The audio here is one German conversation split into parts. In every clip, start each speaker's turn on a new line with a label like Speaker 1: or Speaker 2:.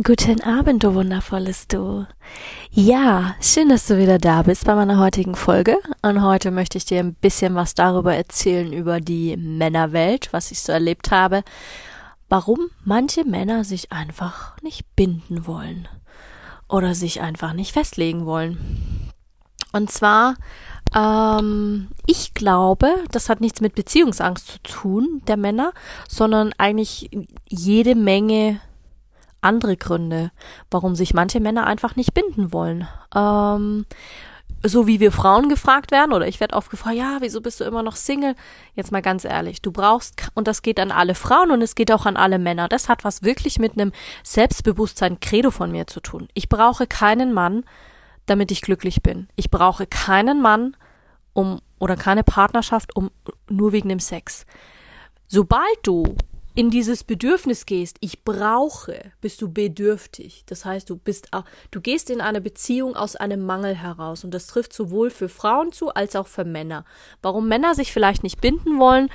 Speaker 1: Guten Abend, du wundervolles Du. Ja, schön, dass du wieder da bist bei meiner heutigen Folge. Und heute möchte ich dir ein bisschen was darüber erzählen, über die Männerwelt, was ich so erlebt habe, warum manche Männer sich einfach nicht binden wollen oder sich einfach nicht festlegen wollen. Und zwar, ähm, ich glaube, das hat nichts mit Beziehungsangst zu tun, der Männer, sondern eigentlich jede Menge andere Gründe, warum sich manche Männer einfach nicht binden wollen. Ähm, so wie wir Frauen gefragt werden, oder ich werde oft gefragt, ja, wieso bist du immer noch Single? Jetzt mal ganz ehrlich, du brauchst, und das geht an alle Frauen und es geht auch an alle Männer. Das hat was wirklich mit einem Selbstbewusstsein Credo von mir zu tun. Ich brauche keinen Mann, damit ich glücklich bin. Ich brauche keinen Mann, um, oder keine Partnerschaft, um, nur wegen dem Sex. Sobald du in dieses Bedürfnis gehst, ich brauche, bist du bedürftig. Das heißt, du bist, du gehst in eine Beziehung aus einem Mangel heraus. Und das trifft sowohl für Frauen zu als auch für Männer. Warum Männer sich vielleicht nicht binden wollen,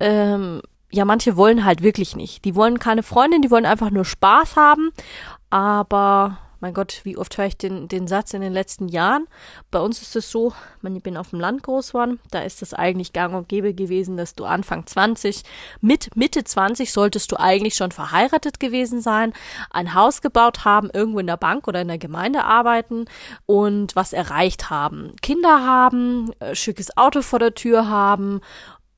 Speaker 1: ähm, ja, manche wollen halt wirklich nicht. Die wollen keine Freundin, die wollen einfach nur Spaß haben. Aber mein Gott, wie oft höre ich den, den Satz in den letzten Jahren? Bei uns ist es so, ich bin auf dem Land groß geworden, da ist es eigentlich gang und gäbe gewesen, dass du Anfang 20, mit Mitte 20 solltest du eigentlich schon verheiratet gewesen sein, ein Haus gebaut haben, irgendwo in der Bank oder in der Gemeinde arbeiten und was erreicht haben. Kinder haben, äh, schickes Auto vor der Tür haben.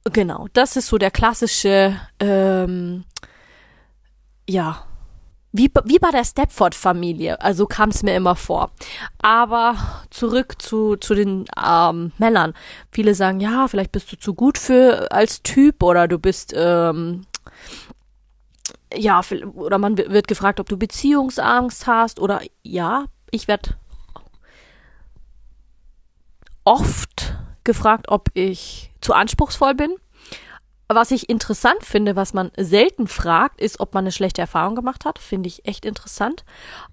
Speaker 1: Genau, das ist so der klassische, ähm, ja, wie, wie bei der Stepford-Familie, also kam es mir immer vor. Aber zurück zu, zu den ähm, Männern. Viele sagen, ja, vielleicht bist du zu gut für als Typ oder du bist, ähm, ja, oder man wird gefragt, ob du Beziehungsangst hast oder ja, ich werde oft gefragt, ob ich zu anspruchsvoll bin was ich interessant finde, was man selten fragt, ist, ob man eine schlechte Erfahrung gemacht hat. Finde ich echt interessant.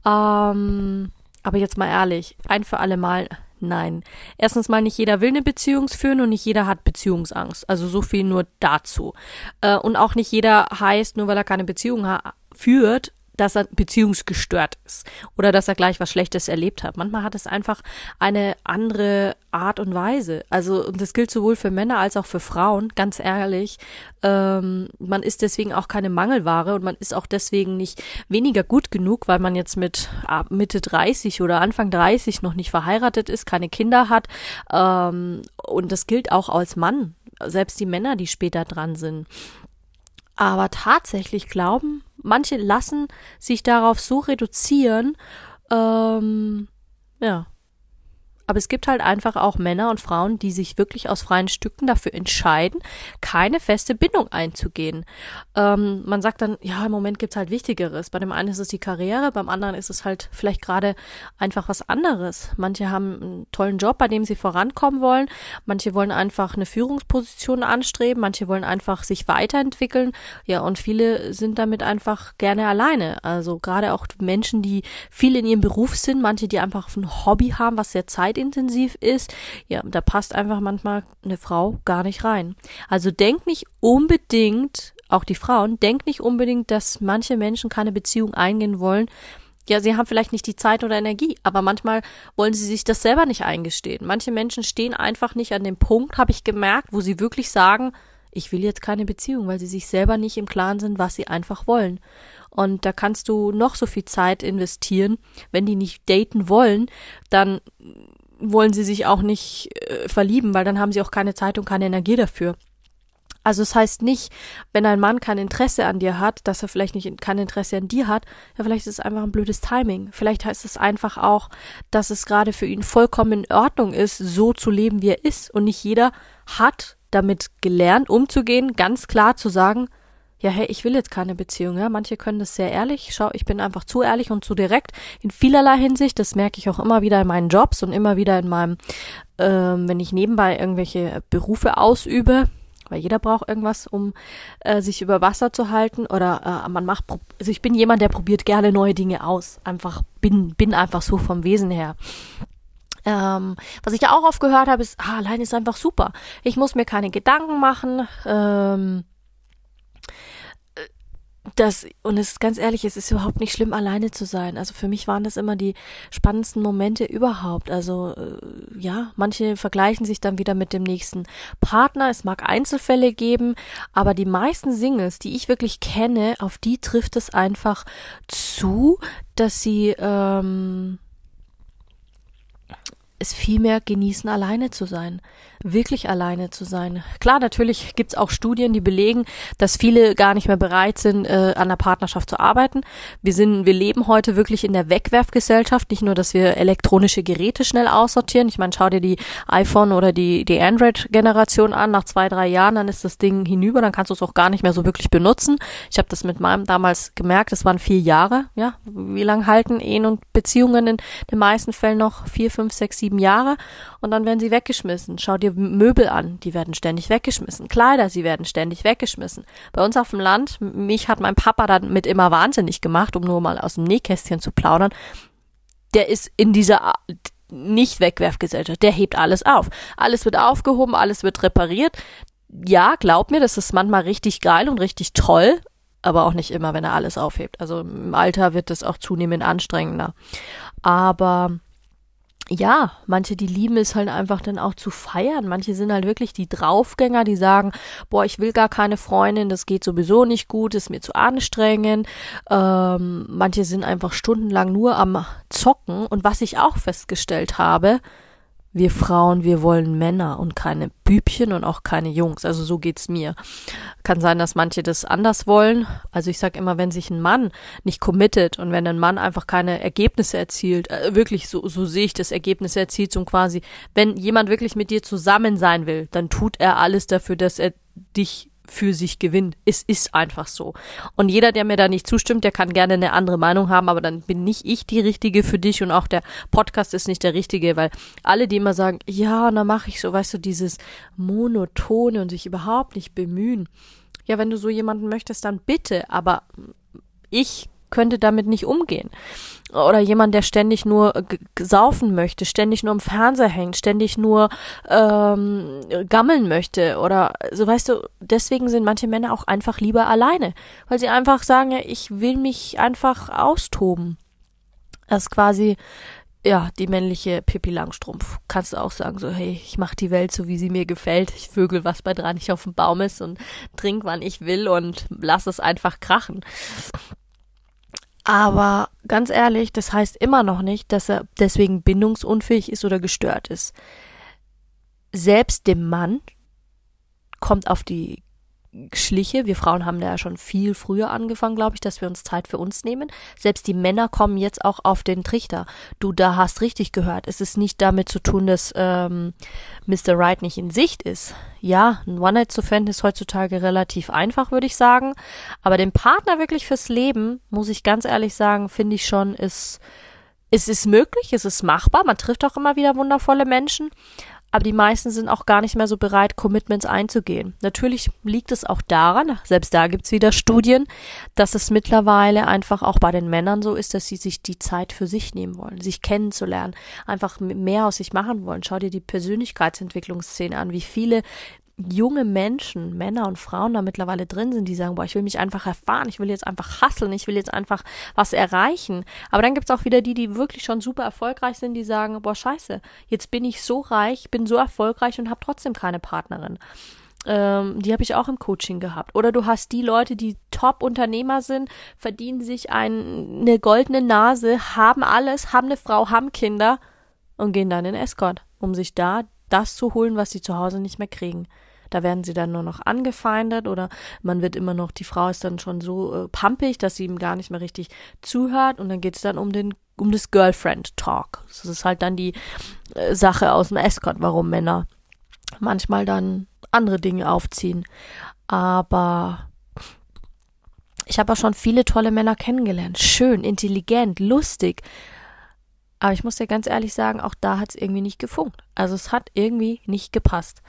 Speaker 1: Ähm, aber jetzt mal ehrlich, ein für alle Mal, nein. Erstens mal, nicht jeder will eine Beziehung führen und nicht jeder hat Beziehungsangst. Also so viel nur dazu. Äh, und auch nicht jeder heißt, nur weil er keine Beziehung führt, dass er beziehungsgestört ist oder dass er gleich was Schlechtes erlebt hat. Manchmal hat es einfach eine andere Art und Weise. Also und das gilt sowohl für Männer als auch für Frauen. Ganz ehrlich, ähm, man ist deswegen auch keine Mangelware und man ist auch deswegen nicht weniger gut genug, weil man jetzt mit Mitte 30 oder Anfang 30 noch nicht verheiratet ist, keine Kinder hat. Ähm, und das gilt auch als Mann. Selbst die Männer, die später dran sind. Aber tatsächlich glauben manche lassen sich darauf so reduzieren, ähm, ja, aber es gibt halt einfach auch Männer und Frauen, die sich wirklich aus freien Stücken dafür entscheiden, keine feste Bindung einzugehen. Ähm, man sagt dann, ja, im Moment gibt's halt Wichtigeres. Bei dem einen ist es die Karriere, beim anderen ist es halt vielleicht gerade einfach was anderes. Manche haben einen tollen Job, bei dem sie vorankommen wollen. Manche wollen einfach eine Führungsposition anstreben. Manche wollen einfach sich weiterentwickeln. Ja, und viele sind damit einfach gerne alleine. Also gerade auch Menschen, die viel in ihrem Beruf sind, manche, die einfach ein Hobby haben, was sehr Zeit zeitintensiv ist, ja, da passt einfach manchmal eine Frau gar nicht rein. Also denk nicht unbedingt, auch die Frauen, denk nicht unbedingt, dass manche Menschen keine Beziehung eingehen wollen. Ja, sie haben vielleicht nicht die Zeit oder Energie, aber manchmal wollen sie sich das selber nicht eingestehen. Manche Menschen stehen einfach nicht an dem Punkt, habe ich gemerkt, wo sie wirklich sagen, ich will jetzt keine Beziehung, weil sie sich selber nicht im Klaren sind, was sie einfach wollen. Und da kannst du noch so viel Zeit investieren. Wenn die nicht daten wollen, dann wollen sie sich auch nicht äh, verlieben, weil dann haben sie auch keine Zeit und keine Energie dafür. Also es das heißt nicht, wenn ein Mann kein Interesse an dir hat, dass er vielleicht nicht kein Interesse an dir hat, ja vielleicht ist es einfach ein blödes Timing. Vielleicht heißt es einfach auch, dass es gerade für ihn vollkommen in Ordnung ist, so zu leben, wie er ist. Und nicht jeder hat damit gelernt, umzugehen, ganz klar zu sagen, ja, hey, ich will jetzt keine Beziehung, ja. Manche können das sehr ehrlich. Schau, ich bin einfach zu ehrlich und zu direkt in vielerlei Hinsicht. Das merke ich auch immer wieder in meinen Jobs und immer wieder in meinem, ähm, wenn ich nebenbei irgendwelche Berufe ausübe, weil jeder braucht irgendwas, um äh, sich über Wasser zu halten oder äh, man macht, also ich bin jemand, der probiert gerne neue Dinge aus. Einfach bin, bin einfach so vom Wesen her. Ähm, was ich ja auch oft gehört habe, ist, ah, allein ist einfach super. Ich muss mir keine Gedanken machen. Ähm, das, und es ist ganz ehrlich, es ist überhaupt nicht schlimm, alleine zu sein. Also für mich waren das immer die spannendsten Momente überhaupt. Also äh, ja, manche vergleichen sich dann wieder mit dem nächsten Partner. Es mag Einzelfälle geben, aber die meisten Singles, die ich wirklich kenne, auf die trifft es einfach zu, dass sie ähm, es viel mehr genießen, alleine zu sein. Wirklich alleine zu sein. Klar, natürlich gibt's auch Studien, die belegen, dass viele gar nicht mehr bereit sind, äh, an der Partnerschaft zu arbeiten. Wir sind, wir leben heute wirklich in der Wegwerfgesellschaft. Nicht nur, dass wir elektronische Geräte schnell aussortieren. Ich meine, schau dir die iPhone oder die, die Android-Generation an. Nach zwei, drei Jahren, dann ist das Ding hinüber. Dann kannst du es auch gar nicht mehr so wirklich benutzen. Ich habe das mit meinem damals gemerkt. Es waren vier Jahre. Ja, wie lang halten Ehen und Beziehungen in den meisten Fällen noch? Vier, fünf, sechs, sieben sieben Jahre und dann werden sie weggeschmissen. Schau dir Möbel an, die werden ständig weggeschmissen. Kleider, sie werden ständig weggeschmissen. Bei uns auf dem Land, mich hat mein Papa damit immer wahnsinnig gemacht, um nur mal aus dem Nähkästchen zu plaudern. Der ist in dieser nicht Wegwerfgesellschaft, der hebt alles auf. Alles wird aufgehoben, alles wird repariert. Ja, glaub mir, das ist manchmal richtig geil und richtig toll, aber auch nicht immer, wenn er alles aufhebt. Also im Alter wird das auch zunehmend anstrengender. Aber ja, manche, die lieben es halt einfach dann auch zu feiern. Manche sind halt wirklich die Draufgänger, die sagen, boah, ich will gar keine Freundin, das geht sowieso nicht gut, ist mir zu anstrengend. Ähm, manche sind einfach stundenlang nur am Zocken. Und was ich auch festgestellt habe, wir Frauen, wir wollen Männer und keine Bübchen und auch keine Jungs. Also so geht's mir. Kann sein, dass manche das anders wollen. Also ich sag immer, wenn sich ein Mann nicht committet und wenn ein Mann einfach keine Ergebnisse erzielt, äh, wirklich so, so sehe ich das Ergebnisse erzielt, so quasi, wenn jemand wirklich mit dir zusammen sein will, dann tut er alles dafür, dass er dich für sich gewinnt. Es ist einfach so. Und jeder, der mir da nicht zustimmt, der kann gerne eine andere Meinung haben, aber dann bin nicht ich die Richtige für dich und auch der Podcast ist nicht der Richtige, weil alle, die immer sagen, ja, und dann mache ich so, weißt du, dieses Monotone und sich überhaupt nicht bemühen. Ja, wenn du so jemanden möchtest, dann bitte, aber ich könnte damit nicht umgehen. Oder jemand, der ständig nur saufen möchte, ständig nur im Fernseher hängt, ständig nur ähm, gammeln möchte. Oder so weißt du, deswegen sind manche Männer auch einfach lieber alleine. Weil sie einfach sagen, ja, ich will mich einfach austoben. Das ist quasi ja, die männliche Pippi Langstrumpf. Kannst du auch sagen, so, hey, ich mach die Welt so, wie sie mir gefällt. Ich vögel, was bei dran nicht auf dem Baum ist und trink, wann ich will und lass es einfach krachen. Aber ganz ehrlich, das heißt immer noch nicht, dass er deswegen bindungsunfähig ist oder gestört ist. Selbst dem Mann kommt auf die Schliche. Wir Frauen haben da ja schon viel früher angefangen, glaube ich, dass wir uns Zeit für uns nehmen. Selbst die Männer kommen jetzt auch auf den Trichter. Du da hast richtig gehört. Es ist nicht damit zu tun, dass ähm, Mr. Right nicht in Sicht ist. Ja, ein One-Night zu finden ist heutzutage relativ einfach, würde ich sagen. Aber den Partner wirklich fürs Leben, muss ich ganz ehrlich sagen, finde ich schon, ist es ist möglich, es ist machbar. Man trifft auch immer wieder wundervolle Menschen aber die meisten sind auch gar nicht mehr so bereit, Commitments einzugehen. Natürlich liegt es auch daran, selbst da gibt's wieder Studien, dass es mittlerweile einfach auch bei den Männern so ist, dass sie sich die Zeit für sich nehmen wollen, sich kennenzulernen, einfach mehr aus sich machen wollen. Schau dir die Persönlichkeitsentwicklungsszene an, wie viele junge Menschen, Männer und Frauen da mittlerweile drin sind, die sagen, boah, ich will mich einfach erfahren, ich will jetzt einfach hasseln, ich will jetzt einfach was erreichen. Aber dann gibt's auch wieder die, die wirklich schon super erfolgreich sind, die sagen, boah, scheiße, jetzt bin ich so reich, bin so erfolgreich und habe trotzdem keine Partnerin. Ähm, die habe ich auch im Coaching gehabt. Oder du hast die Leute, die Top-Unternehmer sind, verdienen sich ein, eine goldene Nase, haben alles, haben eine Frau, haben Kinder und gehen dann in Escort, um sich da das zu holen, was sie zu Hause nicht mehr kriegen. Da werden sie dann nur noch angefeindet oder man wird immer noch, die Frau ist dann schon so äh, pampig, dass sie ihm gar nicht mehr richtig zuhört und dann geht es dann um den um das Girlfriend Talk. Das ist halt dann die äh, Sache aus dem Escort, warum Männer manchmal dann andere Dinge aufziehen. Aber Ich habe auch schon viele tolle Männer kennengelernt. Schön, intelligent, lustig. Aber ich muss dir ganz ehrlich sagen, auch da hat es irgendwie nicht gefunkt. Also es hat irgendwie nicht gepasst.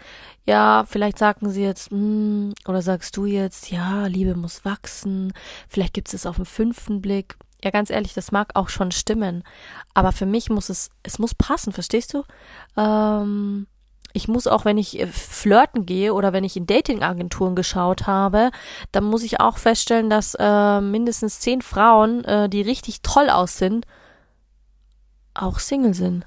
Speaker 1: Ja, vielleicht sagen sie jetzt, mm, oder sagst du jetzt, ja, Liebe muss wachsen. Vielleicht gibt es auf den fünften Blick. Ja, ganz ehrlich, das mag auch schon stimmen. Aber für mich muss es, es muss passen, verstehst du? Ähm, ich muss auch, wenn ich äh, flirten gehe oder wenn ich in Datingagenturen geschaut habe, dann muss ich auch feststellen, dass äh, mindestens zehn Frauen, äh, die richtig toll aussehen, auch Single sind.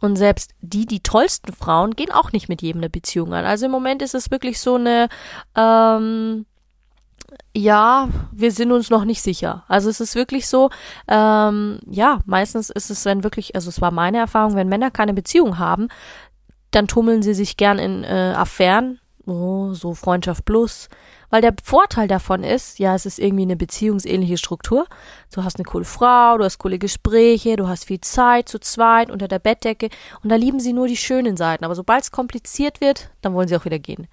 Speaker 1: Und selbst die, die tollsten Frauen, gehen auch nicht mit jedem eine Beziehung an. Also im Moment ist es wirklich so eine, ähm, ja, wir sind uns noch nicht sicher. Also es ist wirklich so, ähm, ja, meistens ist es, wenn wirklich, also es war meine Erfahrung, wenn Männer keine Beziehung haben, dann tummeln sie sich gern in äh, Affären, oh, so Freundschaft plus, weil der Vorteil davon ist, ja, es ist irgendwie eine beziehungsähnliche Struktur. Du hast eine coole Frau, du hast coole Gespräche, du hast viel Zeit zu zweit unter der Bettdecke und da lieben sie nur die schönen Seiten. Aber sobald es kompliziert wird, dann wollen sie auch wieder gehen.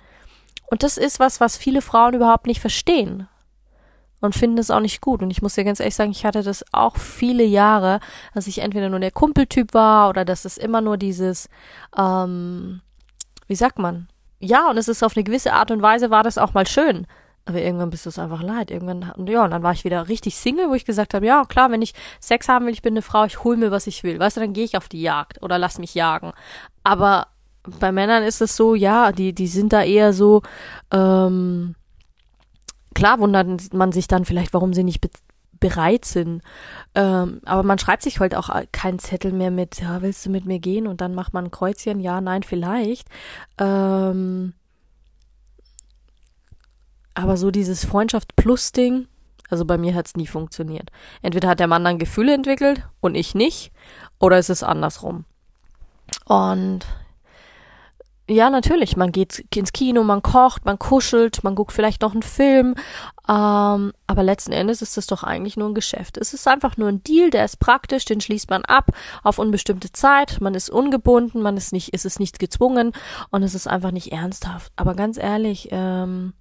Speaker 1: Und das ist was, was viele Frauen überhaupt nicht verstehen und finden es auch nicht gut. Und ich muss dir ganz ehrlich sagen, ich hatte das auch viele Jahre, dass ich entweder nur der Kumpeltyp war oder dass es immer nur dieses, ähm, wie sagt man, ja, und es ist auf eine gewisse Art und Weise war das auch mal schön. Aber irgendwann bist du es einfach leid. Irgendwann, ja, und dann war ich wieder richtig Single, wo ich gesagt habe, ja, klar, wenn ich Sex haben will, ich bin eine Frau, ich hol mir, was ich will. Weißt du, dann gehe ich auf die Jagd oder lass mich jagen. Aber bei Männern ist es so, ja, die, die sind da eher so, ähm, klar wundert man sich dann vielleicht, warum sie nicht bereit sind. Ähm, aber man schreibt sich heute auch keinen Zettel mehr mit, ja, willst du mit mir gehen? Und dann macht man ein Kreuzchen, ja, nein, vielleicht. Ähm, aber so dieses Freundschaft plus Ding, also bei mir hat es nie funktioniert. Entweder hat der Mann dann Gefühle entwickelt und ich nicht, oder ist es andersrum. Und ja, natürlich. Man geht ins Kino, man kocht, man kuschelt, man guckt vielleicht noch einen Film. Ähm, aber letzten Endes ist es doch eigentlich nur ein Geschäft. Es ist einfach nur ein Deal, der ist praktisch, den schließt man ab auf unbestimmte Zeit. Man ist ungebunden, man ist nicht, ist es nicht gezwungen und es ist einfach nicht ernsthaft. Aber ganz ehrlich, ähm,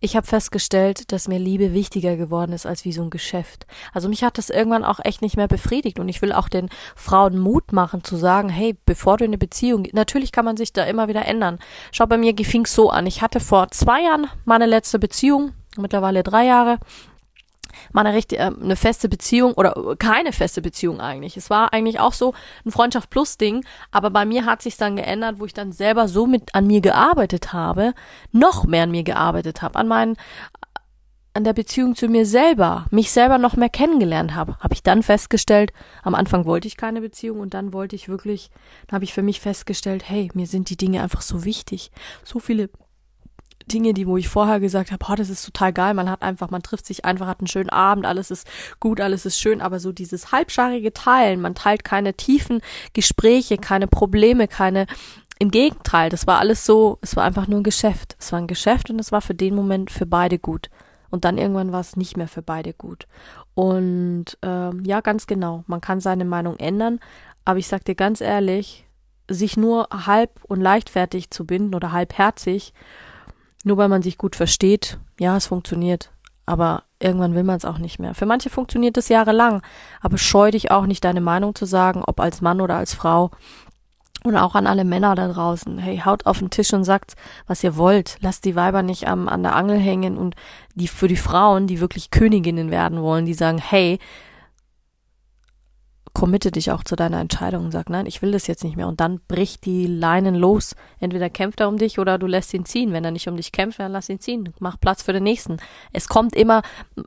Speaker 1: ich habe festgestellt, dass mir Liebe wichtiger geworden ist als wie so ein Geschäft. Also mich hat das irgendwann auch echt nicht mehr befriedigt und ich will auch den Frauen Mut machen zu sagen, hey, bevor du in eine Beziehung, natürlich kann man sich da immer wieder ändern. Schau, bei mir fing so an. Ich hatte vor zwei Jahren meine letzte Beziehung, mittlerweile drei Jahre mal eine, richtig, äh, eine feste Beziehung oder keine feste Beziehung eigentlich. Es war eigentlich auch so ein Freundschaft plus Ding, aber bei mir hat sich dann geändert, wo ich dann selber so mit an mir gearbeitet habe, noch mehr an mir gearbeitet habe, an meinen an der Beziehung zu mir selber, mich selber noch mehr kennengelernt habe, habe ich dann festgestellt, am Anfang wollte ich keine Beziehung und dann wollte ich wirklich, dann habe ich für mich festgestellt, hey, mir sind die Dinge einfach so wichtig. So viele Dinge, die, wo ich vorher gesagt habe, oh, das ist total geil, man hat einfach, man trifft sich einfach, hat einen schönen Abend, alles ist gut, alles ist schön, aber so dieses halbscharige Teilen, man teilt keine tiefen Gespräche, keine Probleme, keine, im Gegenteil, das war alles so, es war einfach nur ein Geschäft. Es war ein Geschäft und es war für den Moment für beide gut. Und dann irgendwann war es nicht mehr für beide gut. Und ähm, ja, ganz genau, man kann seine Meinung ändern, aber ich sag dir ganz ehrlich, sich nur halb und leichtfertig zu binden oder halbherzig nur weil man sich gut versteht, ja, es funktioniert. Aber irgendwann will man es auch nicht mehr. Für manche funktioniert es jahrelang. Aber scheu dich auch nicht, deine Meinung zu sagen, ob als Mann oder als Frau. Und auch an alle Männer da draußen. Hey, haut auf den Tisch und sagt, was ihr wollt. Lasst die Weiber nicht am, an der Angel hängen und die, für die Frauen, die wirklich Königinnen werden wollen, die sagen, hey, committe dich auch zu deiner Entscheidung und sag, nein, ich will das jetzt nicht mehr. Und dann bricht die Leinen los. Entweder kämpft er um dich oder du lässt ihn ziehen. Wenn er nicht um dich kämpft, dann lass ihn ziehen. Mach Platz für den nächsten. Es kommt immer,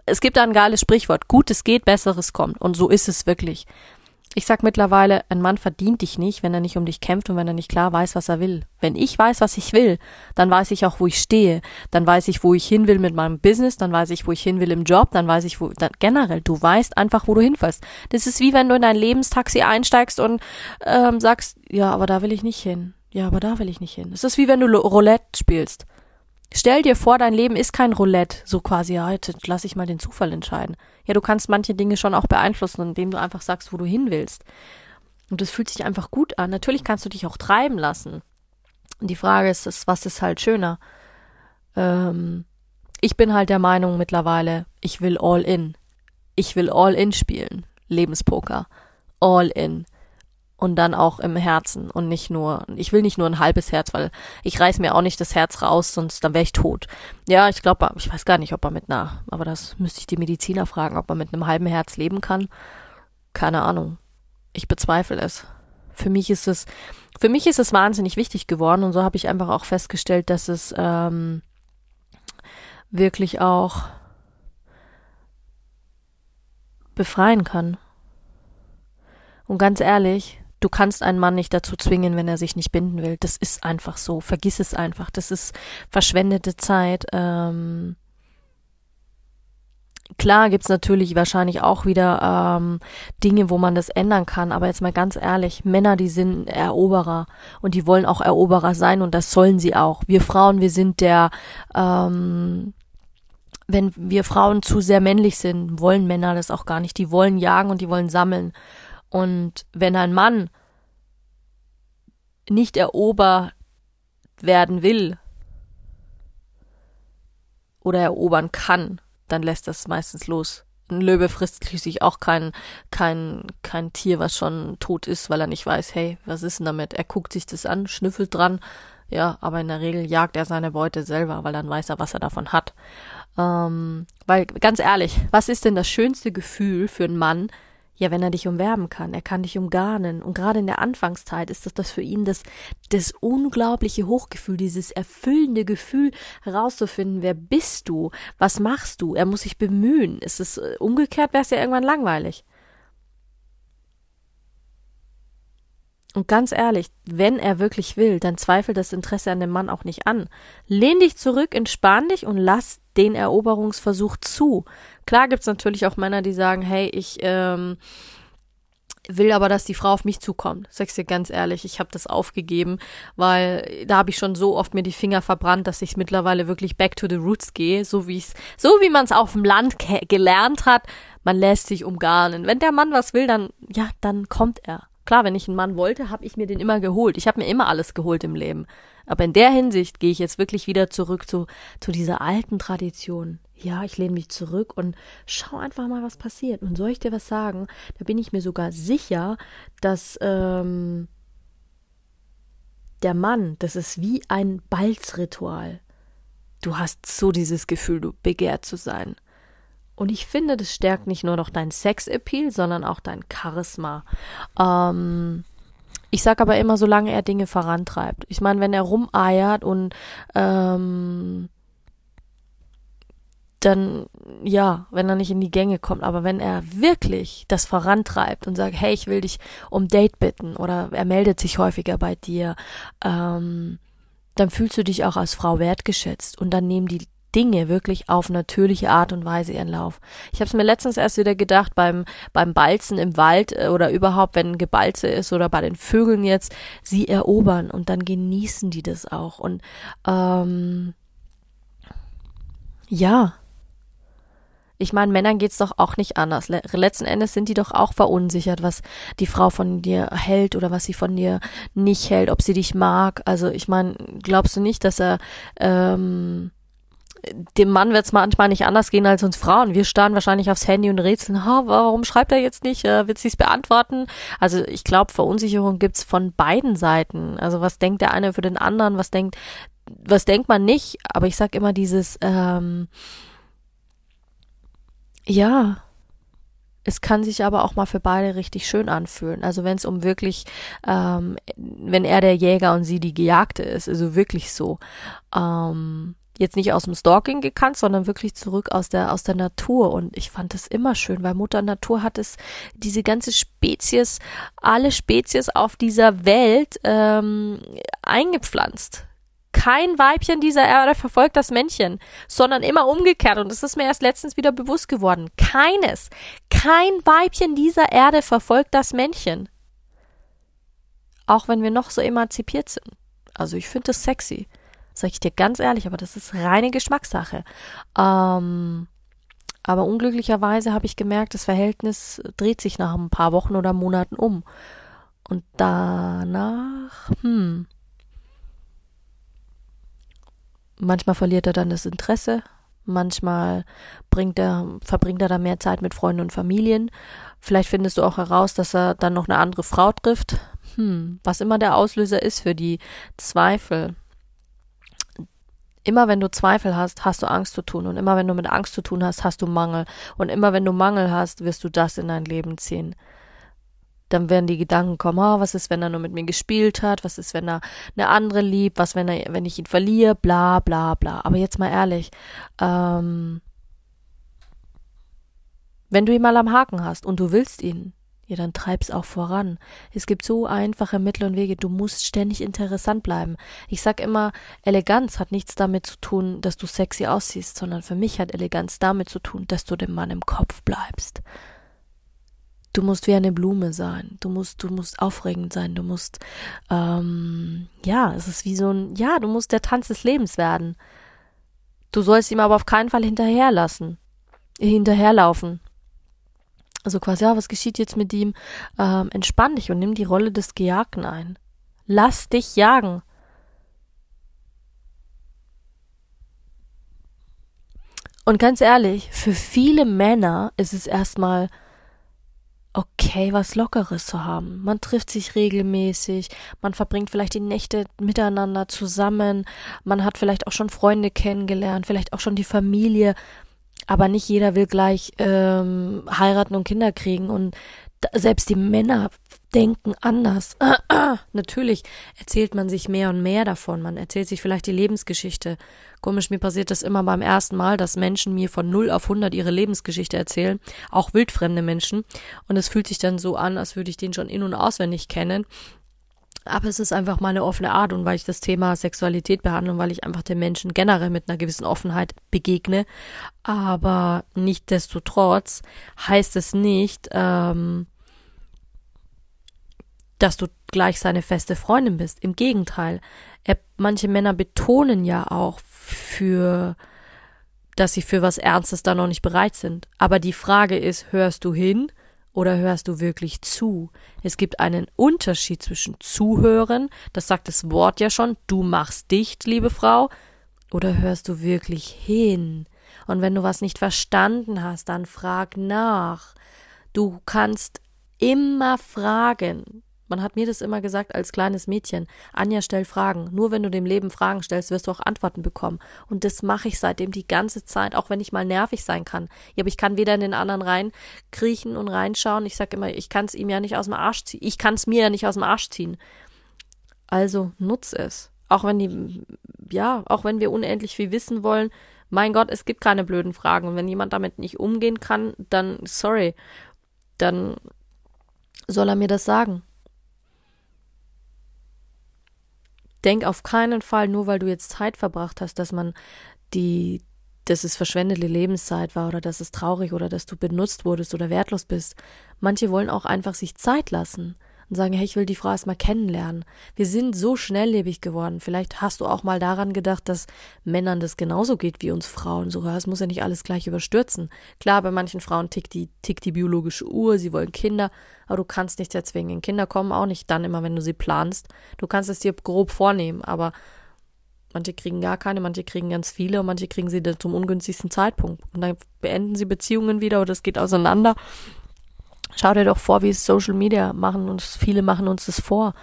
Speaker 1: es gibt da ein geiles Sprichwort. Gutes geht, Besseres kommt. Und so ist es wirklich. Ich sag mittlerweile, ein Mann verdient dich nicht, wenn er nicht um dich kämpft und wenn er nicht klar weiß, was er will. Wenn ich weiß, was ich will, dann weiß ich auch, wo ich stehe. Dann weiß ich, wo ich hin will mit meinem Business, dann weiß ich, wo ich hin will im Job, dann weiß ich, wo, dann, generell, du weißt einfach, wo du hinfährst. Das ist wie wenn du in dein Lebenstaxi einsteigst und ähm, sagst, ja, aber da will ich nicht hin. Ja, aber da will ich nicht hin. Es ist wie wenn du Roulette spielst. Stell dir vor, dein Leben ist kein Roulette, so quasi, ja, heute lass ich mal den Zufall entscheiden. Ja, du kannst manche Dinge schon auch beeinflussen, indem du einfach sagst, wo du hin willst. Und das fühlt sich einfach gut an. Natürlich kannst du dich auch treiben lassen. Und die Frage ist, was ist halt schöner? Ähm, Ich bin halt der Meinung mittlerweile, ich will all in. Ich will all in spielen. Lebenspoker. All in und dann auch im Herzen und nicht nur, ich will nicht nur ein halbes Herz, weil ich reiß mir auch nicht das Herz raus, sonst dann wäre ich tot. Ja, ich glaube, ich weiß gar nicht, ob man mit einer, aber das müsste ich die Mediziner fragen, ob man mit einem halben Herz leben kann. Keine Ahnung. Ich bezweifle es. Für mich ist es, für mich ist es wahnsinnig wichtig geworden und so habe ich einfach auch festgestellt, dass es ähm, wirklich auch befreien kann. Und ganz ehrlich, du kannst einen Mann nicht dazu zwingen, wenn er sich nicht binden will. Das ist einfach so. Vergiss es einfach. Das ist verschwendete Zeit. Ähm, klar gibt's natürlich wahrscheinlich auch wieder ähm, Dinge, wo man das ändern kann. Aber jetzt mal ganz ehrlich, Männer, die sind Eroberer und die wollen auch Eroberer sein und das sollen sie auch. Wir Frauen, wir sind der ähm, wenn wir Frauen zu sehr männlich sind, wollen Männer das auch gar nicht. Die wollen jagen und die wollen sammeln. Und wenn ein Mann nicht erobert werden will oder erobern kann, dann lässt das meistens los. Ein Löwe frisst schließlich auch kein, kein, kein Tier, was schon tot ist, weil er nicht weiß, hey, was ist denn damit? Er guckt sich das an, schnüffelt dran, ja, aber in der Regel jagt er seine Beute selber, weil dann weiß er, was er davon hat. Ähm, weil, ganz ehrlich, was ist denn das schönste Gefühl für einen Mann, ja, wenn er dich umwerben kann, er kann dich umgarnen. Und gerade in der Anfangszeit ist das, das für ihn das, das unglaubliche Hochgefühl, dieses erfüllende Gefühl herauszufinden, wer bist du, was machst du, er muss sich bemühen. Ist es äh, umgekehrt, wäre es ja irgendwann langweilig. Und ganz ehrlich, wenn er wirklich will, dann zweifelt das Interesse an dem Mann auch nicht an. Lehn dich zurück, entspann dich und lass den Eroberungsversuch zu. Klar gibt's natürlich auch Männer, die sagen, hey, ich ähm, will aber, dass die Frau auf mich zukommt. Sag's dir ganz ehrlich, ich habe das aufgegeben, weil da habe ich schon so oft mir die Finger verbrannt, dass ich mittlerweile wirklich back to the roots gehe, so wie es, so wie man es auf dem Land gelernt hat. Man lässt sich umgarnen. Wenn der Mann was will, dann ja, dann kommt er. Klar, wenn ich einen Mann wollte, habe ich mir den immer geholt. Ich habe mir immer alles geholt im Leben. Aber in der Hinsicht gehe ich jetzt wirklich wieder zurück zu, zu dieser alten Tradition. Ja, ich lehne mich zurück und schau einfach mal, was passiert. Und soll ich dir was sagen? Da bin ich mir sogar sicher, dass ähm, der Mann, das ist wie ein Balzritual. Du hast so dieses Gefühl, du begehrt zu sein. Und ich finde, das stärkt nicht nur noch dein Sexappeal, sondern auch dein Charisma. Ähm, ich sag aber immer, solange er Dinge vorantreibt. Ich meine, wenn er rumeiert und ähm, dann ja, wenn er nicht in die Gänge kommt, aber wenn er wirklich das vorantreibt und sagt, hey, ich will dich um Date bitten oder er meldet sich häufiger bei dir, ähm, dann fühlst du dich auch als Frau wertgeschätzt und dann nehmen die Dinge wirklich auf natürliche Art und Weise ihren Lauf. Ich habe es mir letztens erst wieder gedacht beim beim Balzen im Wald äh, oder überhaupt wenn Gebalze ist oder bei den Vögeln jetzt, sie erobern und dann genießen die das auch und ähm, ja. Ich meine, Männern geht's doch auch nicht anders. Letzten Endes sind die doch auch verunsichert, was die Frau von dir hält oder was sie von dir nicht hält, ob sie dich mag. Also ich meine, glaubst du nicht, dass er ähm, dem Mann wird es manchmal nicht anders gehen als uns Frauen. Wir starren wahrscheinlich aufs Handy und rätseln, ha, warum schreibt er jetzt nicht? Äh, wird sie es beantworten? Also ich glaube, Verunsicherung gibt's von beiden Seiten. Also was denkt der eine für den anderen, was denkt, was denkt man nicht? Aber ich sag immer dieses, ähm, ja, es kann sich aber auch mal für beide richtig schön anfühlen. Also wenn es um wirklich, ähm, wenn er der Jäger und sie die Gejagte ist, also wirklich so. Ähm, jetzt nicht aus dem Stalking gekannt, sondern wirklich zurück aus der aus der Natur und ich fand es immer schön, weil Mutter Natur hat es diese ganze Spezies, alle Spezies auf dieser Welt ähm, eingepflanzt. Kein Weibchen dieser Erde verfolgt das Männchen, sondern immer umgekehrt. Und das ist mir erst letztens wieder bewusst geworden. Keines, kein Weibchen dieser Erde verfolgt das Männchen. Auch wenn wir noch so emanzipiert sind. Also ich finde das sexy. Sag ich dir ganz ehrlich, aber das ist reine Geschmackssache. Ähm, aber unglücklicherweise habe ich gemerkt, das Verhältnis dreht sich nach ein paar Wochen oder Monaten um. Und danach, hm. Manchmal verliert er dann das Interesse, Manchmal bringt er, verbringt er da mehr Zeit mit Freunden und Familien. Vielleicht findest du auch heraus, dass er dann noch eine andere Frau trifft. Hm, was immer der Auslöser ist für die Zweifel. Immer wenn du Zweifel hast, hast du Angst zu tun. Und immer wenn du mit Angst zu tun hast, hast du Mangel. Und immer wenn du Mangel hast, wirst du das in dein Leben ziehen. Dann werden die Gedanken kommen, oh, was ist, wenn er nur mit mir gespielt hat? Was ist, wenn er eine andere liebt? Was, wenn er, wenn ich ihn verliere? Bla, bla, bla. Aber jetzt mal ehrlich, ähm, wenn du ihn mal am Haken hast und du willst ihn, ja, dann treib's auch voran. Es gibt so einfache Mittel und Wege. Du musst ständig interessant bleiben. Ich sag immer, Eleganz hat nichts damit zu tun, dass du sexy aussiehst, sondern für mich hat Eleganz damit zu tun, dass du dem Mann im Kopf bleibst. Du musst wie eine Blume sein. Du musst, du musst aufregend sein. Du musst, ähm, ja, es ist wie so ein, ja, du musst der Tanz des Lebens werden. Du sollst ihm aber auf keinen Fall hinterherlassen, hinterherlaufen. Also quasi, ja, was geschieht jetzt mit ihm? Ähm, entspann dich und nimm die Rolle des Gejagten ein. Lass dich jagen. Und ganz ehrlich, für viele Männer ist es erstmal okay, was Lockeres zu haben. Man trifft sich regelmäßig, man verbringt vielleicht die Nächte miteinander zusammen, man hat vielleicht auch schon Freunde kennengelernt, vielleicht auch schon die Familie. Aber nicht jeder will gleich ähm, heiraten und Kinder kriegen und selbst die Männer denken anders. Natürlich erzählt man sich mehr und mehr davon. Man erzählt sich vielleicht die Lebensgeschichte. Komisch, mir passiert das immer beim ersten Mal, dass Menschen mir von 0 auf 100 ihre Lebensgeschichte erzählen. Auch wildfremde Menschen. Und es fühlt sich dann so an, als würde ich den schon in- und auswendig kennen. Aber es ist einfach meine offene Art und weil ich das Thema Sexualität behandle und weil ich einfach den Menschen generell mit einer gewissen Offenheit begegne. Aber nichtdestotrotz heißt es nicht, ähm, dass du gleich seine feste Freundin bist. Im Gegenteil. Er, manche Männer betonen ja auch für, dass sie für was Ernstes da noch nicht bereit sind. Aber die Frage ist, hörst du hin oder hörst du wirklich zu? Es gibt einen Unterschied zwischen zuhören, das sagt das Wort ja schon, du machst dicht, liebe Frau, oder hörst du wirklich hin? Und wenn du was nicht verstanden hast, dann frag nach. Du kannst immer fragen. Man hat mir das immer gesagt als kleines Mädchen. Anja, stell Fragen. Nur wenn du dem Leben Fragen stellst, wirst du auch Antworten bekommen. Und das mache ich seitdem die ganze Zeit, auch wenn ich mal nervig sein kann. Ja, aber ich kann weder in den anderen reinkriechen und reinschauen. Ich sag immer, ich kann es ihm ja nicht aus dem Arsch ziehen. Ich kann es mir ja nicht aus dem Arsch ziehen. Also nutz es. Auch wenn die, ja, auch wenn wir unendlich viel wissen wollen. Mein Gott, es gibt keine blöden Fragen. Und wenn jemand damit nicht umgehen kann, dann sorry. Dann soll er mir das sagen. Denk auf keinen Fall, nur weil du jetzt Zeit verbracht hast, dass man die, dass es verschwendete Lebenszeit war oder dass es traurig oder dass du benutzt wurdest oder wertlos bist. Manche wollen auch einfach sich Zeit lassen und sagen, hey, ich will die Frau erstmal kennenlernen. Wir sind so schnelllebig geworden. Vielleicht hast du auch mal daran gedacht, dass Männern das genauso geht wie uns Frauen. Sogar es muss ja nicht alles gleich überstürzen. Klar, bei manchen Frauen tickt die, tickt die biologische Uhr, sie wollen Kinder, aber du kannst nicht erzwingen. Kinder kommen auch nicht dann immer, wenn du sie planst. Du kannst es dir grob vornehmen, aber Manche kriegen gar keine, manche kriegen ganz viele und manche kriegen sie dann zum ungünstigsten Zeitpunkt. Und dann beenden sie Beziehungen wieder oder es geht auseinander. Schau dir doch vor, wie es Social Media machen uns, viele machen uns das vor.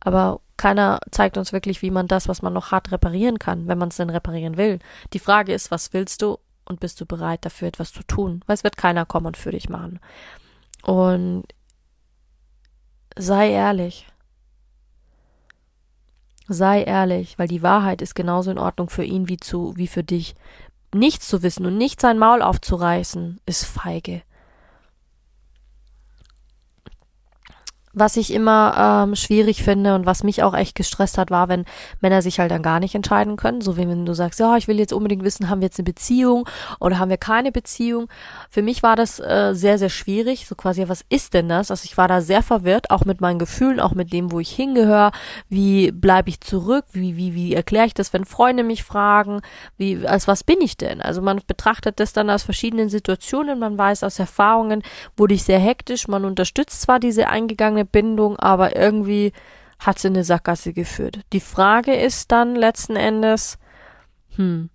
Speaker 1: Aber keiner zeigt uns wirklich, wie man das, was man noch hart reparieren kann, wenn man es denn reparieren will. Die Frage ist, was willst du und bist du bereit dafür etwas zu tun? Weil es wird keiner kommen und für dich machen. Und sei ehrlich. Sei ehrlich, weil die Wahrheit ist genauso in Ordnung für ihn wie zu, wie für dich. Nichts zu wissen und nicht sein Maul aufzureißen, ist feige. Was ich immer ähm, schwierig finde und was mich auch echt gestresst hat, war, wenn Männer sich halt dann gar nicht entscheiden können. So wie wenn du sagst, ja, ich will jetzt unbedingt wissen, haben wir jetzt eine Beziehung oder haben wir keine Beziehung. Für mich war das äh, sehr, sehr schwierig. So quasi, was ist denn das? Also ich war da sehr verwirrt, auch mit meinen Gefühlen, auch mit dem, wo ich hingehöre. Wie bleibe ich zurück? Wie, wie, wie erkläre ich das, wenn Freunde mich fragen? Wie, als was bin ich denn? Also man betrachtet das dann aus verschiedenen Situationen. Man weiß aus Erfahrungen, wurde ich sehr hektisch. Man unterstützt zwar diese irgendeine Bindung, aber irgendwie hat sie eine Sackgasse geführt. Die Frage ist dann letzten Endes, hm,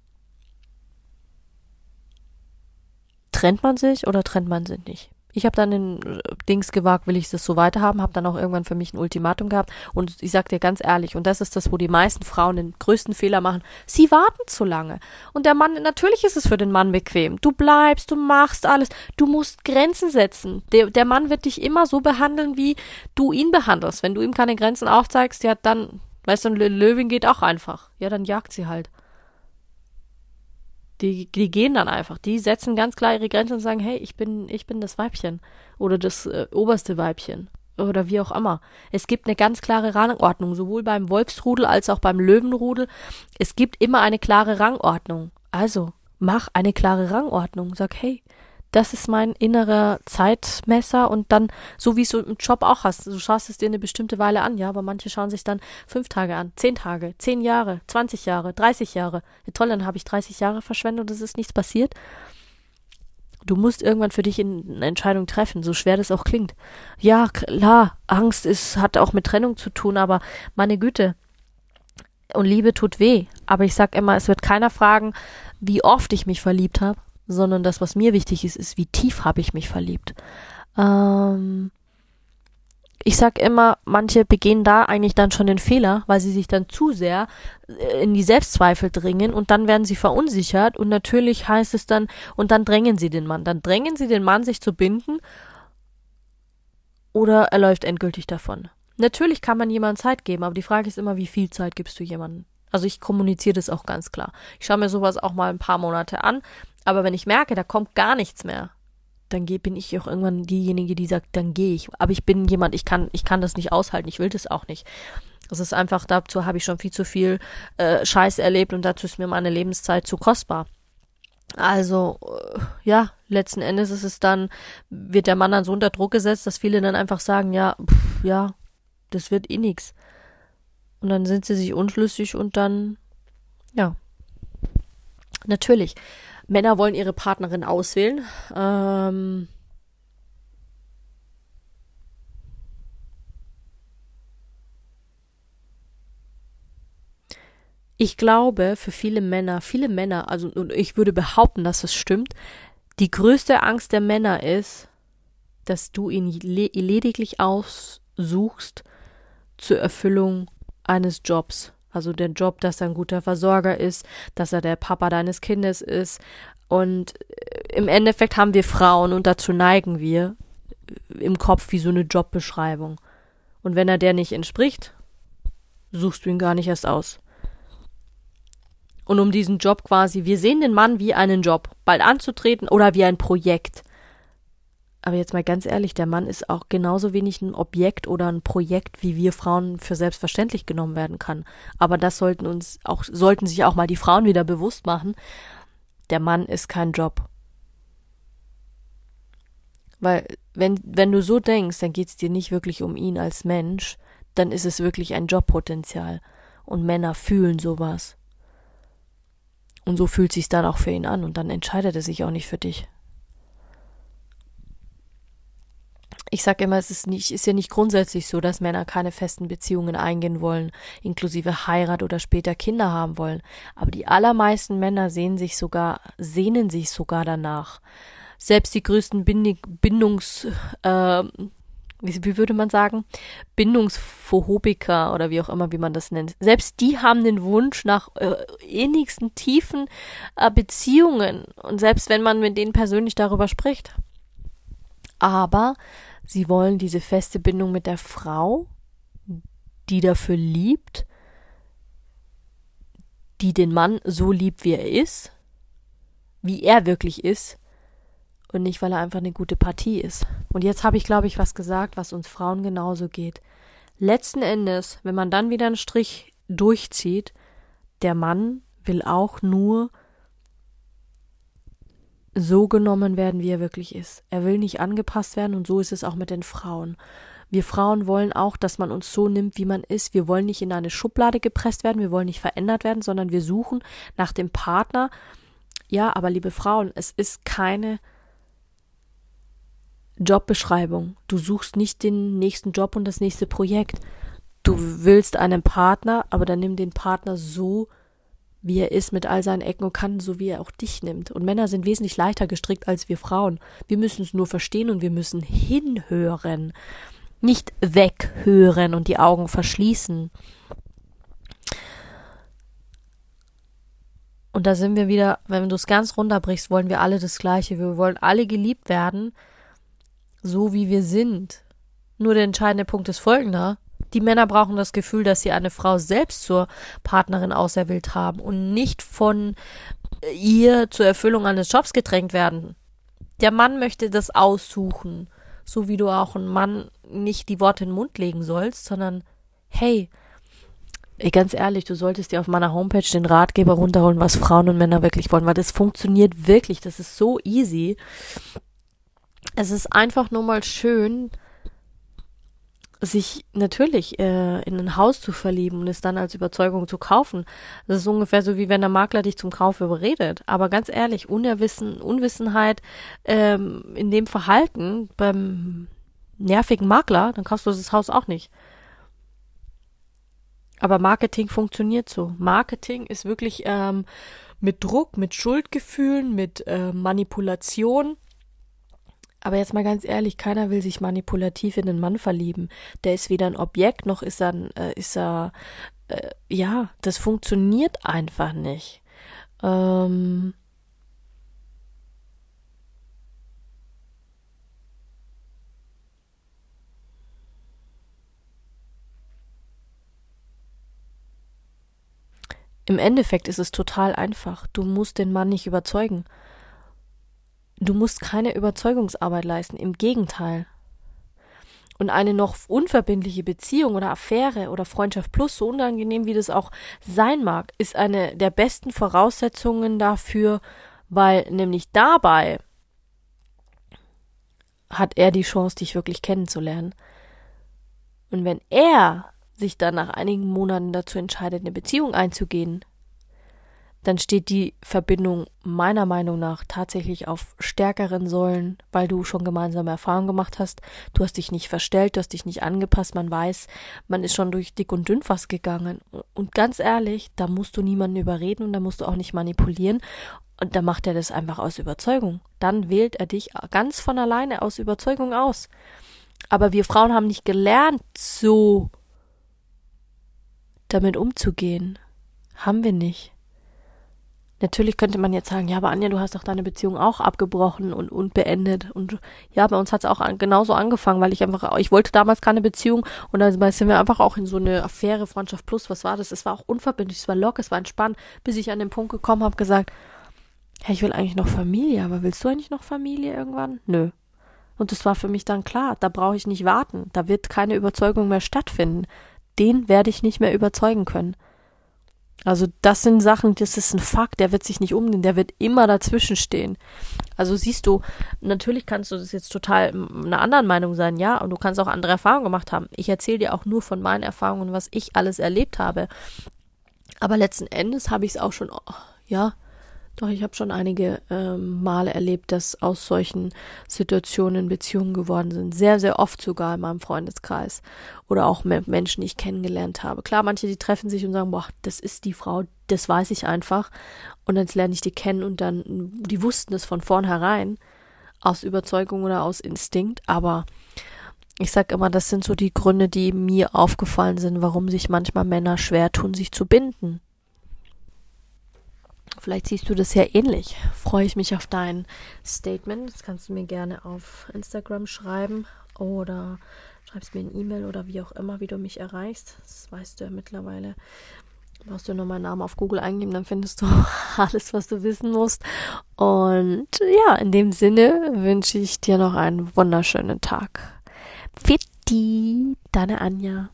Speaker 1: trennt man sich oder trennt man sich nicht? Ich habe dann den äh, Dings gewagt, will ich das so weiterhaben, habe dann auch irgendwann für mich ein Ultimatum gehabt und ich sag dir ganz ehrlich, und das ist das, wo die meisten Frauen den größten Fehler machen, sie warten zu lange. Und der Mann, natürlich ist es für den Mann bequem. Du bleibst, du machst alles, du musst Grenzen setzen. Der, der Mann wird dich immer so behandeln, wie du ihn behandelst. Wenn du ihm keine Grenzen aufzeigst, ja, dann, weißt du, eine Löwin geht auch einfach. Ja, dann jagt sie halt. Die, die gehen dann einfach. Die setzen ganz klar ihre Grenzen und sagen, hey, ich bin, ich bin das Weibchen. Oder das äh, oberste Weibchen. Oder wie auch immer. Es gibt eine ganz klare Rangordnung, sowohl beim Wolfsrudel als auch beim Löwenrudel. Es gibt immer eine klare Rangordnung. Also, mach eine klare Rangordnung. Sag, hey, das ist mein innerer Zeitmesser und dann, so wie du im Job auch hast, du schaust es dir eine bestimmte Weile an, ja, aber manche schauen sich dann fünf Tage an, zehn Tage, zehn Jahre, zwanzig Jahre, dreißig Jahre. Ja, toll, dann habe ich dreißig Jahre verschwendet und es ist nichts passiert. Du musst irgendwann für dich eine Entscheidung treffen, so schwer das auch klingt. Ja, klar, Angst ist, hat auch mit Trennung zu tun, aber meine Güte. Und Liebe tut weh. Aber ich sag immer, es wird keiner fragen, wie oft ich mich verliebt habe sondern das, was mir wichtig ist, ist, wie tief habe ich mich verliebt. Ähm, ich sag immer, manche begehen da eigentlich dann schon den Fehler, weil sie sich dann zu sehr äh, in die Selbstzweifel dringen und dann werden sie verunsichert und natürlich heißt es dann, und dann drängen sie den Mann. Dann drängen sie den Mann, sich zu binden oder er läuft endgültig davon. Natürlich kann man jemandem Zeit geben, aber die Frage ist immer, wie viel Zeit gibst du jemandem? Also ich kommuniziere das auch ganz klar. Ich schaue mir sowas auch mal ein paar Monate an, aber wenn ich merke, da kommt gar nichts mehr, dann bin ich auch irgendwann diejenige, die sagt, dann gehe ich. Aber ich bin jemand, ich kann, ich kann das nicht aushalten, ich will das auch nicht. Das ist einfach, dazu habe ich schon viel zu viel äh, Scheiß erlebt und dazu ist mir meine Lebenszeit zu kostbar. Also, äh, ja, letzten Endes ist es dann, wird der Mann dann so unter Druck gesetzt, dass viele dann einfach sagen, ja, pff, ja, das wird eh nix. Und dann sind sie sich unschlüssig und dann, ja. Natürlich. Männer wollen ihre Partnerin auswählen. Ähm, ich glaube, für viele Männer, viele Männer, also ich würde behaupten, dass es stimmt, die größte Angst der Männer ist, dass du ihn lediglich aussuchst zur Erfüllung eines Jobs. Also der Job, dass er ein guter Versorger ist, dass er der Papa deines Kindes ist. Und äh, im Endeffekt haben wir Frauen und dazu neigen wir äh, im Kopf wie so eine Jobbeschreibung. Und wenn er der nicht entspricht, suchst du ihn gar nicht erst aus. Und um diesen Job quasi, wir sehen den Mann wie einen Job, bald anzutreten oder wie ein Projekt. Aber jetzt mal ganz ehrlich, der Mann ist auch genauso wenig ein Objekt oder ein Projekt, wie wir Frauen für selbstverständlich genommen werden kann. Aber das sollten uns auch, sollten sich auch mal die Frauen wieder bewusst machen. Der Mann ist kein Job. Weil, wenn, wenn du so denkst, dann geht es dir nicht wirklich um ihn als Mensch, dann ist es wirklich ein Jobpotenzial. Und Männer fühlen sowas. Und so fühlt sich's dann auch für ihn an und dann entscheidet er sich auch nicht für dich. Ich sage immer, es ist nicht, ist ja nicht grundsätzlich so, dass Männer keine festen Beziehungen eingehen wollen, inklusive Heirat oder später Kinder haben wollen. Aber die allermeisten Männer sehen sich sogar, sehnen sich sogar danach. Selbst die größten Bindungs, äh, wie, wie würde man sagen, Bindungsphobiker oder wie auch immer, wie man das nennt. Selbst die haben den Wunsch nach äh, innigsten, tiefen äh, Beziehungen. Und selbst wenn man mit denen persönlich darüber spricht. Aber Sie wollen diese feste Bindung mit der Frau, die dafür liebt, die den Mann so liebt, wie er ist, wie er wirklich ist, und nicht, weil er einfach eine gute Partie ist. Und jetzt habe ich, glaube ich, was gesagt, was uns Frauen genauso geht. Letzten Endes, wenn man dann wieder einen Strich durchzieht, der Mann will auch nur so genommen werden, wie er wirklich ist. Er will nicht angepasst werden und so ist es auch mit den Frauen. Wir Frauen wollen auch, dass man uns so nimmt, wie man ist. Wir wollen nicht in eine Schublade gepresst werden, wir wollen nicht verändert werden, sondern wir suchen nach dem Partner. Ja, aber liebe Frauen, es ist keine Jobbeschreibung. Du suchst nicht den nächsten Job und das nächste Projekt. Du willst einen Partner, aber dann nimm den Partner so, er ist mit all seinen Ecken und Kanten, so wie er auch dich nimmt. Und Männer sind wesentlich leichter gestrickt als wir Frauen. Wir müssen es nur verstehen und wir müssen hinhören, nicht weghören und die Augen verschließen. Und da sind wir wieder, wenn du es ganz runterbrichst, wollen wir alle das Gleiche. Wir wollen alle geliebt werden, so wie wir sind. Nur der entscheidende Punkt ist folgender. Die Männer brauchen das Gefühl, dass sie eine Frau selbst zur Partnerin auserwählt haben und nicht von ihr zur Erfüllung eines Jobs gedrängt werden. Der Mann möchte das aussuchen, so wie du auch einen Mann nicht die Worte in den Mund legen sollst, sondern hey, ey, ganz ehrlich, du solltest dir auf meiner Homepage den Ratgeber runterholen, was Frauen und Männer wirklich wollen, weil das funktioniert wirklich, das ist so easy. Es ist einfach nur mal schön, sich natürlich äh, in ein Haus zu verlieben und es dann als Überzeugung zu kaufen. Das ist ungefähr so, wie wenn der Makler dich zum Kauf überredet. Aber ganz ehrlich, Unerwissen, Unwissenheit ähm, in dem Verhalten beim nervigen Makler, dann kaufst du das Haus auch nicht. Aber Marketing funktioniert so. Marketing ist wirklich ähm, mit Druck, mit Schuldgefühlen, mit äh, Manipulation aber jetzt mal ganz ehrlich, keiner will sich manipulativ in den Mann verlieben. Der ist weder ein Objekt, noch ist er, äh, ist er, äh, ja, das funktioniert einfach nicht. Ähm, Im Endeffekt ist es total einfach. Du musst den Mann nicht überzeugen. Du musst keine Überzeugungsarbeit leisten, im Gegenteil. Und eine noch unverbindliche Beziehung oder Affäre oder Freundschaft plus, so unangenehm wie das auch sein mag, ist eine der besten Voraussetzungen dafür, weil nämlich dabei hat er die Chance, dich wirklich kennenzulernen. Und wenn er sich dann nach einigen Monaten dazu entscheidet, eine Beziehung einzugehen, dann steht die Verbindung meiner Meinung nach tatsächlich auf stärkeren Säulen, weil du schon gemeinsame Erfahrungen gemacht hast. Du hast dich nicht verstellt, du hast dich nicht angepasst, man weiß, man ist schon durch dick und dünn fast gegangen. Und ganz ehrlich, da musst du niemanden überreden und da musst du auch nicht manipulieren. Und da macht er das einfach aus Überzeugung. Dann wählt er dich ganz von alleine aus Überzeugung aus. Aber wir Frauen haben nicht gelernt, so damit umzugehen. Haben wir nicht. Natürlich könnte man jetzt sagen, ja, aber Anja, du hast doch deine Beziehung auch abgebrochen und, und beendet. Und ja, bei uns hat es auch an, genauso angefangen, weil ich einfach, ich wollte damals keine Beziehung und dann sind wir einfach auch in so eine Affäre, Freundschaft plus, was war das? Es war auch unverbindlich, es war locker, es war entspannt, bis ich an den Punkt gekommen habe, gesagt, hey, ich will eigentlich noch Familie, aber willst du eigentlich noch Familie irgendwann? Nö. Und das war für mich dann klar, da brauche ich nicht warten, da wird keine Überzeugung mehr stattfinden. Den werde ich nicht mehr überzeugen können. Also das sind Sachen, das ist ein Fakt, der wird sich nicht umdrehen, der wird immer dazwischen stehen. Also siehst du, natürlich kannst du das jetzt total einer anderen Meinung sein, ja, und du kannst auch andere Erfahrungen gemacht haben. Ich erzähle dir auch nur von meinen Erfahrungen, was ich alles erlebt habe. Aber letzten Endes habe ich es auch schon, ja, doch, ich habe schon einige ähm, Male erlebt, dass aus solchen Situationen Beziehungen geworden sind. Sehr, sehr oft sogar in meinem Freundeskreis. Oder auch mit Menschen, die ich kennengelernt habe. Klar, manche, die treffen sich und sagen, boah, das ist die Frau, das weiß ich einfach. Und dann lerne ich die kennen und dann, die wussten es von vornherein. Aus Überzeugung oder aus Instinkt. Aber ich sag immer, das sind so die Gründe, die mir aufgefallen sind, warum sich manchmal Männer schwer tun, sich zu binden. Vielleicht siehst du das ja ähnlich. Freue ich mich auf dein Statement. Das kannst du mir gerne auf Instagram schreiben oder schreibst mir eine E-Mail oder wie auch immer, wie du mich erreichst. Das weißt du ja mittlerweile. Brauchst du nur meinen Namen auf Google eingeben, dann findest du alles, was du wissen musst. Und ja, in dem Sinne wünsche ich dir noch einen wunderschönen Tag. Fitti, deine Anja.